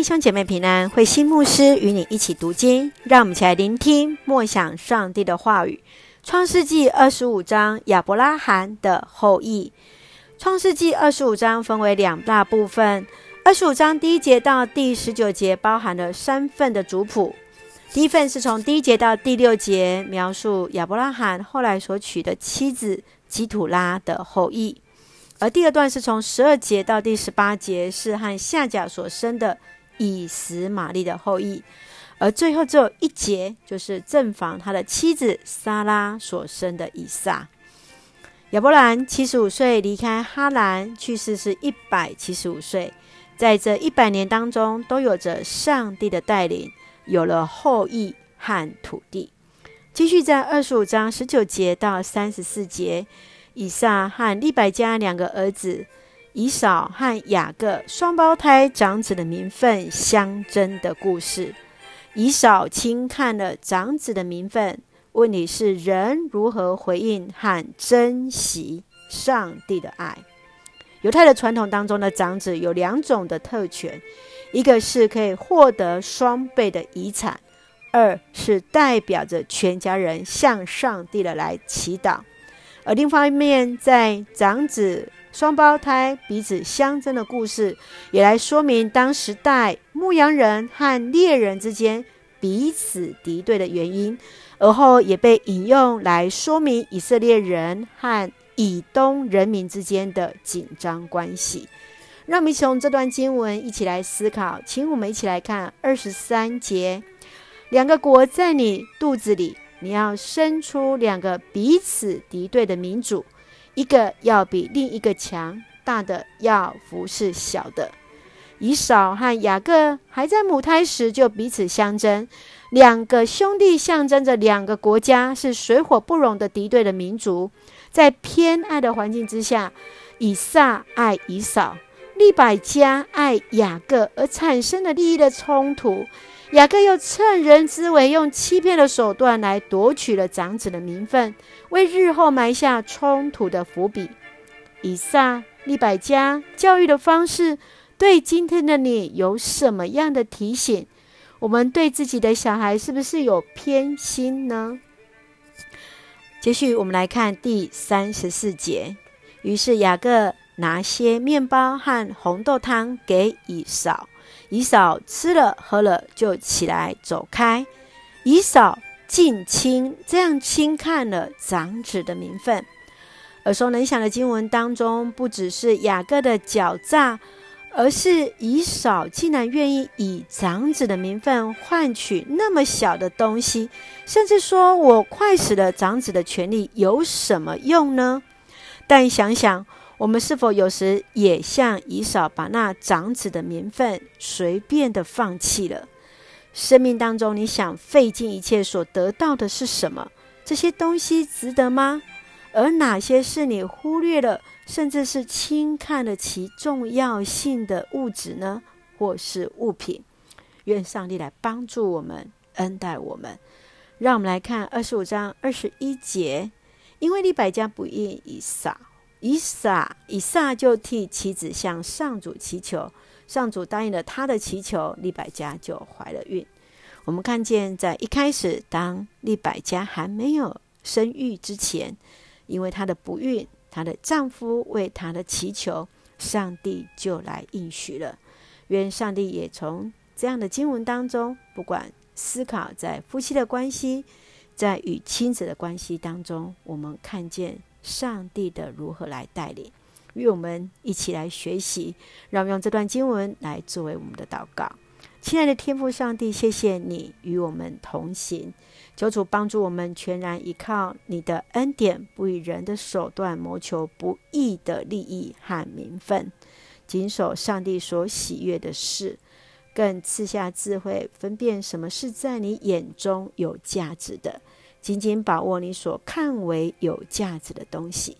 弟兄姐妹平安，慧心牧师与你一起读经，让我们一起来聆听默想上帝的话语。创世纪二十五章亚伯拉罕的后裔。创世纪二十五章分为两大部分，二十五章第一节到第十九节包含了三份的族谱。第一份是从第一节到第六节，描述亚伯拉罕后来所娶的妻子基土拉的后裔。而第二段是从十二节到第十八节，是和夏甲所生的以实玛利的后裔；而最后只有一节，就是正房他的妻子撒拉所生的以撒。亚伯兰七十五岁离开哈兰，去世是一百七十五岁，在这一百年当中，都有着上帝的带领，有了后裔和土地。继续在二十五章十九节到三十四节。以撒和利百加两个儿子，以扫和雅各双胞胎长子的名分相争的故事。以扫轻看了长子的名分，问题是人如何回应和珍惜上帝的爱。犹太的传统当中的长子有两种的特权：一个是可以获得双倍的遗产，二是代表着全家人向上帝的来祈祷。而另一方面，在长子双胞胎彼此相争的故事，也来说明当时代牧羊人和猎人之间彼此敌对的原因，而后也被引用来说明以色列人和以东人民之间的紧张关系。让我们从这段经文一起来思考，请我们一起来看二十三节：两个国在你肚子里。你要生出两个彼此敌对的民族，一个要比另一个强，大的要服侍小的。以扫和雅各还在母胎时就彼此相争，两个兄弟象征着两个国家是水火不容的敌对的民族。在偏爱的环境之下，以撒爱以扫，利百加爱雅各，而产生了利益的冲突。雅各又趁人之危，用欺骗的手段来夺取了长子的名分，为日后埋下冲突的伏笔。以撒、利百加教育的方式，对今天的你有什么样的提醒？我们对自己的小孩是不是有偏心呢？接续，我们来看第三十四节。于是雅各拿些面包和红豆汤给以扫。以扫吃了喝了，就起来走开。以扫竟轻这样轻看了长子的名分。耳熟能详的经文当中，不只是雅各的狡诈，而是以扫竟然愿意以长子的名分换取那么小的东西，甚至说我快死了，长子的权利有什么用呢？但想想。我们是否有时也像以扫，把那长子的名分随便的放弃了？生命当中，你想费尽一切所得到的是什么？这些东西值得吗？而哪些是你忽略了，甚至是轻看了其重要性的物质呢？或是物品？愿上帝来帮助我们，恩待我们。让我们来看二十五章二十一节，因为利百加不义以扫。以撒，以撒就替妻子向上主祈求，上主答应了他的祈求，利百加就怀了孕。我们看见，在一开始，当利百加还没有生育之前，因为她的不孕，她的丈夫为她的祈求，上帝就来应许了。愿上帝也从这样的经文当中，不管思考在夫妻的关系，在与亲子的关系当中，我们看见。上帝的如何来带领，与我们一起来学习，让我们用这段经文来作为我们的祷告。亲爱的天父上帝，谢谢你与我们同行，求主帮助我们全然依靠你的恩典，不以人的手段谋求不义的利益和名分，谨守上帝所喜悦的事，更赐下智慧，分辨什么是在你眼中有价值的。紧紧把握你所看为有价值的东西，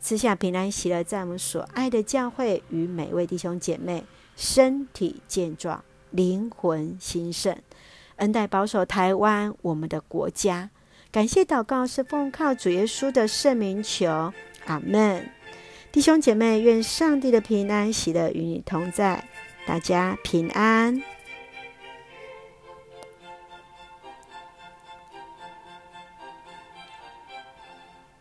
赐下平安喜乐，在我们所爱的教会与每位弟兄姐妹身体健壮，灵魂兴盛，恩待保守台湾我们的国家。感谢祷告是奉靠主耶稣的圣名求，阿门。弟兄姐妹，愿上帝的平安喜乐与你同在，大家平安。